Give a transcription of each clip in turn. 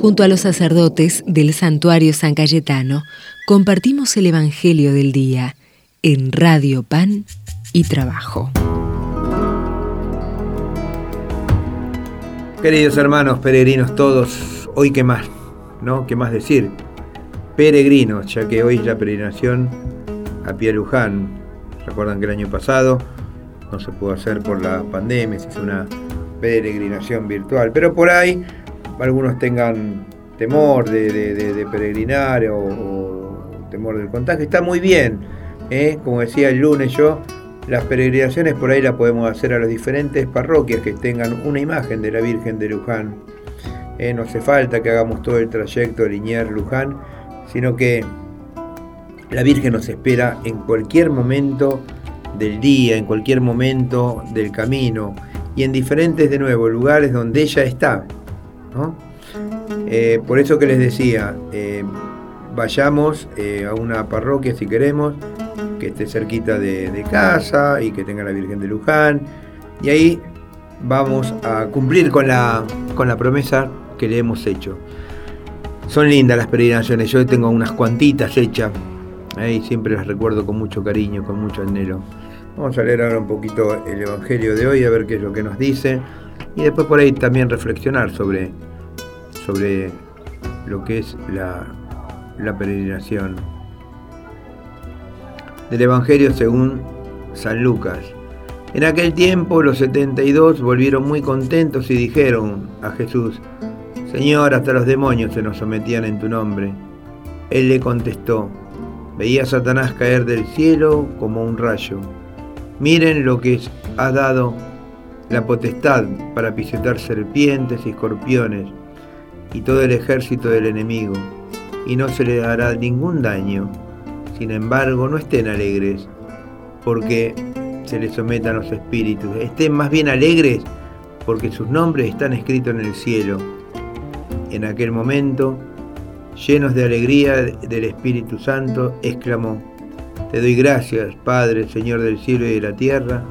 Junto a los sacerdotes del santuario San Cayetano, compartimos el Evangelio del Día en Radio Pan y Trabajo. Queridos hermanos peregrinos todos, hoy qué más, ¿no? ¿Qué más decir? Peregrinos, ya que hoy es la peregrinación a Pie Luján. Recuerdan que el año pasado no se pudo hacer por la pandemia, se hizo una peregrinación virtual, pero por ahí algunos tengan temor de, peregrinar o, temor del contagio. Está muy bien, ¿eh? como decía el lunes yo, las peregrinaciones por ahí las podemos hacer a las diferentes parroquias que tengan una imagen de la Virgen de Luján. ¿eh? no hace falta que hagamos todo el trayecto de Liniers-Luján, sino que la Virgen nos espera en cualquier momento del día, en cualquier momento del camino y en diferentes de nuevo lugares donde ella está. Eh, por eso que les decía, eh, vayamos eh, a una parroquia si queremos, que esté cerquita de, casa y que tenga la Virgen de Luján. Y ahí vamos a cumplir con la, con la promesa que le hemos hecho. Son lindas las peregrinaciones, yo tengo unas cuantitas hechas y siempre las recuerdo con mucho cariño, con mucho anhelo. Vamos a leer ahora un poquito el Evangelio de hoy, a ver qué es lo que nos dice, y después por ahí también reflexionar sobre sobre lo que es la, peregrinación del Evangelio según San Lucas. En aquel tiempo los 72 volvieron muy contentos y dijeron a Jesús, Señor, hasta los demonios se nos sometían en tu nombre. Él le contestó, veía a Satanás caer del cielo como un rayo. Miren lo que ha dado la potestad para pisotear serpientes y escorpiones y todo el ejército del enemigo, y no se les hará ningún daño. Sin embargo, no estén alegres, porque se les sometan los espíritus. Estén más bien alegres, porque sus nombres están escritos en el cielo. En aquel momento, llenos de alegría del Espíritu Santo, exclamó, Te doy gracias, Padre, Señor del cielo y de la tierra,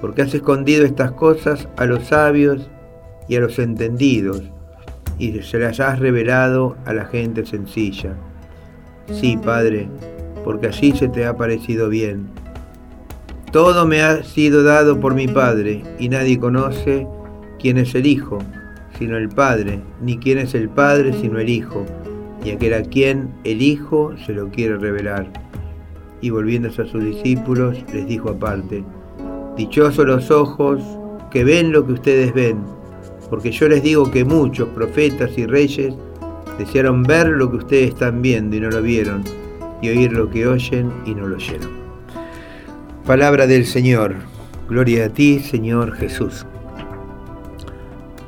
porque has escondido estas cosas a los sabios y a los entendidos y se las has revelado a la gente sencilla. Sí, Padre, porque así se te ha parecido bien. Todo me ha sido dado por mi Padre, y nadie conoce quién es el Hijo, sino el Padre, ni quién es el Padre, sino el Hijo, y aquel a quien el Hijo se lo quiere revelar. Y volviéndose a sus discípulos, les dijo aparte, Dichosos los ojos que ven lo que ustedes ven porque yo les digo que muchos profetas y reyes desearon ver lo que ustedes están viendo y no lo vieron, y oír lo que oyen y no lo oyeron. Palabra del Señor. Gloria a ti, Señor Jesús.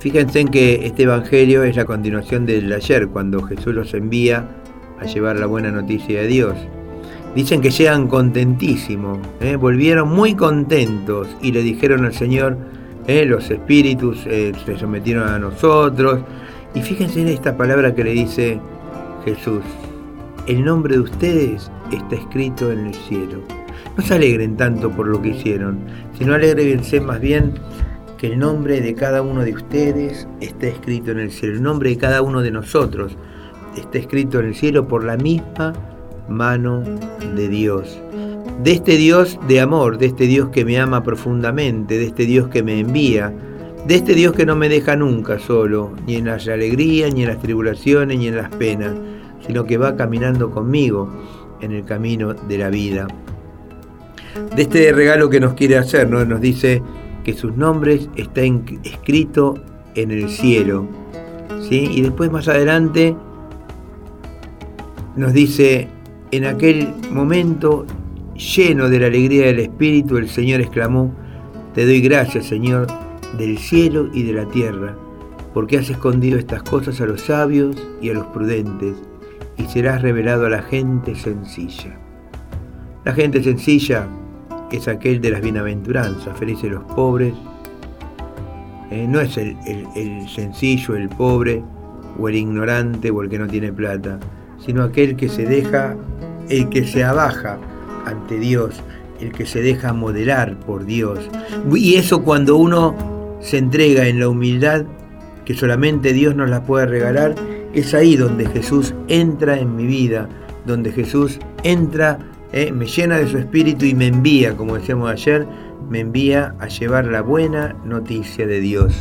Fíjense en que este Evangelio es la continuación del ayer, cuando Jesús los envía a llevar la buena noticia de Dios. Dicen que llegan contentísimos, ¿eh? volvieron muy contentos y le dijeron al Señor, ¿eh? los espíritus eh, se sometieron a nosotros. Y fíjense en esta palabra que le dice Jesús, el nombre de ustedes está escrito en el cielo. No se alegren tanto por lo que hicieron, sino alegrense más bien que el nombre de cada uno de ustedes está escrito en el cielo. El nombre de cada uno de nosotros está escrito en el cielo por la misma mano de Dios de este Dios de amor, de este Dios que me ama profundamente, de este Dios que me envía, de este Dios que no me deja nunca solo, ni en las alegrías, ni en las tribulaciones, ni en las penas, sino que va caminando conmigo en el camino de la vida. De este regalo que nos quiere hacer, nos dice que sus nombres están escritos en el cielo. ¿sí? Y después más adelante nos dice, en aquel momento Lleno de la alegría del Espíritu, el Señor exclamó, Te doy gracias, Señor, del cielo y de la tierra, porque has escondido estas cosas a los sabios y a los prudentes, y serás revelado a la gente sencilla. La gente sencilla es aquel de las bienaventuranzas, felices los pobres. Eh, no es el, el sencillo, el pobre, o el ignorante, o el que no tiene plata, sino aquel que se deja, el que se abaja ante Dios, el que se deja modelar por Dios. Y eso cuando uno se entrega en la humildad, que solamente Dios nos la puede regalar, Es ahí donde Jesús entra en mi vida, donde Jesús entra, eh, me llena de su espíritu y me envía, como decíamos ayer, me envía a llevar la buena noticia de Dios.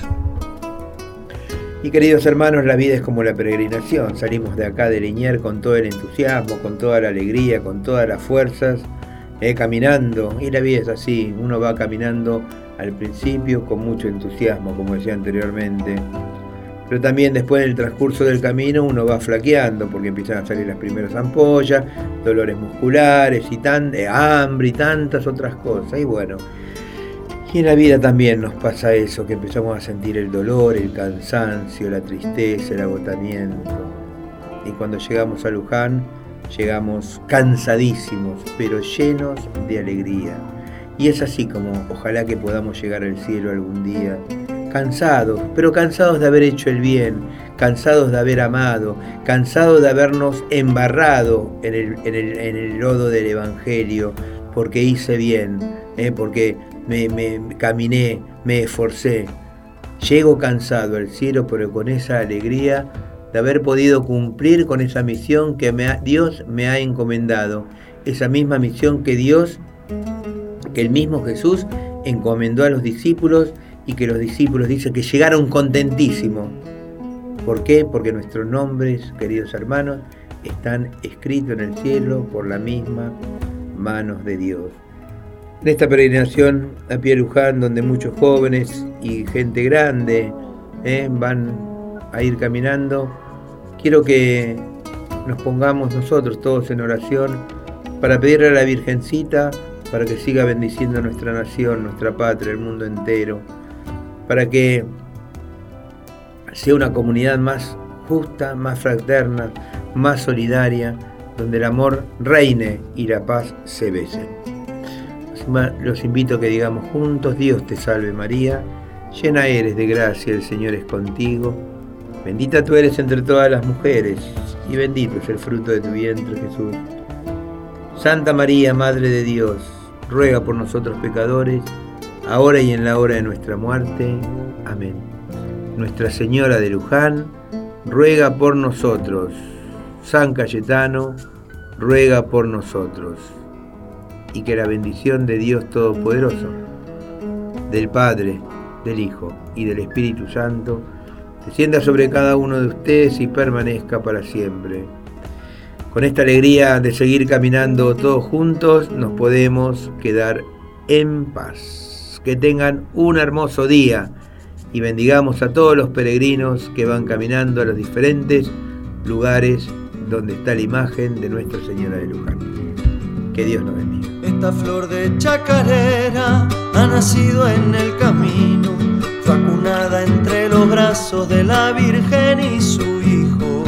Y queridos hermanos, la vida es como la peregrinación. Salimos de acá de Leñer con todo el entusiasmo, con toda la alegría, con todas las fuerzas, eh, caminando. Y la vida es así, uno va caminando al principio con mucho entusiasmo, como decía anteriormente. Pero también después del transcurso del camino uno va flaqueando porque empiezan a salir las primeras ampollas, dolores musculares y tan, eh, hambre y tantas otras cosas. Y bueno, y en la vida también nos pasa eso, que empezamos a sentir el dolor, el cansancio, la tristeza, el agotamiento. Y cuando llegamos a Luján, llegamos cansadísimos, pero llenos de alegría. Y es así como ojalá que podamos llegar al cielo algún día, cansados, pero cansados de haber hecho el bien, cansados de haber amado, cansados de habernos embarrado en el, en el, lodo del Evangelio, porque hice bien, ¿eh? porque me, caminé, me esforcé. Llego cansado al cielo, pero con esa alegría de haber podido cumplir con esa misión que Dios me ha encomendado. Esa misma misión que Dios, que el mismo Jesús encomendó a los discípulos y que los discípulos dicen que llegaron contentísimos. ¿Por qué? Porque nuestros nombres, queridos hermanos, están escritos en el cielo por la misma manos de Dios. En esta peregrinación a Luján, donde muchos jóvenes y gente grande eh, van a ir caminando, quiero que nos pongamos nosotros todos en oración para pedirle a la Virgencita para que siga bendiciendo nuestra nación, nuestra patria, el mundo entero, para que sea una comunidad más justa, más fraterna, más solidaria, donde el amor reine y la paz se besen los invito a que digamos juntos, Dios te salve María, llena eres de gracia, el Señor es contigo, bendita tú eres entre todas las mujeres, y bendito es el fruto de tu vientre Jesús. Santa María, Madre de Dios, ruega por nosotros pecadores, ahora y en la hora de nuestra muerte. Amén. Nuestra Señora de Luján, ruega por nosotros. San Cayetano, ruega por nosotros y que la bendición de Dios Todopoderoso, del Padre, del Hijo y del Espíritu Santo, descienda sobre cada uno de ustedes y permanezca para siempre. Con esta alegría de seguir caminando todos juntos, nos podemos quedar en paz. Que tengan un hermoso día y bendigamos a todos los peregrinos que van caminando a los diferentes lugares donde está la imagen de Nuestra Señora de Luján. Que Dios bendiga. Esta flor de chacarera ha nacido en el camino, vacunada entre los brazos de la Virgen y su hijo.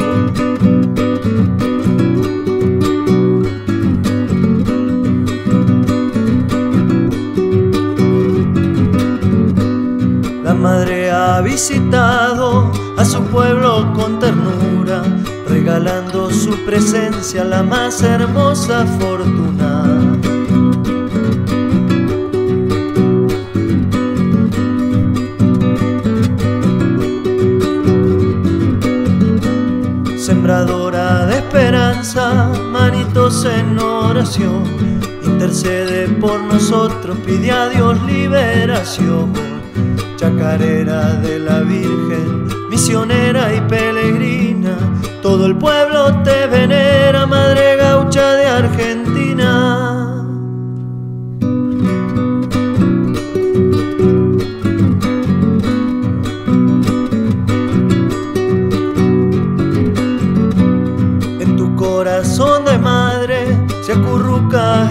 La madre ha visitado a su pueblo con ternura, regalando su presencia la más hermosa fortuna. sembradora de esperanza, manitos en oración, intercede por nosotros, pide a Dios liberación. Chacarera de la Virgen, misionera y peregrina, todo el pueblo te venera, madre gaucha de Argentina.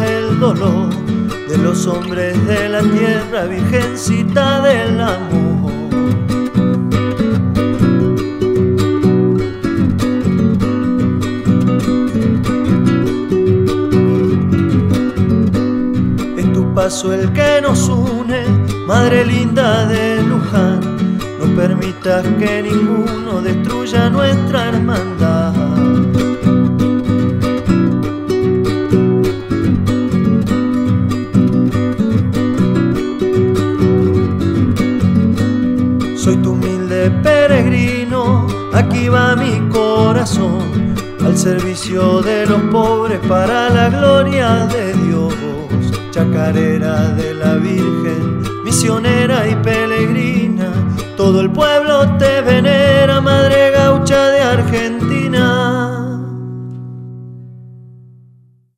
el dolor de los hombres de la tierra, virgencita del amor. El que nos une, madre linda de Luján. No permitas que ninguno destruya nuestra hermandad. peregrino, aquí va mi corazón al servicio de los pobres para la gloria de Dios chacarera de la Virgen, misionera y peregrina, todo el pueblo te venera, madre gaucha de Argentina.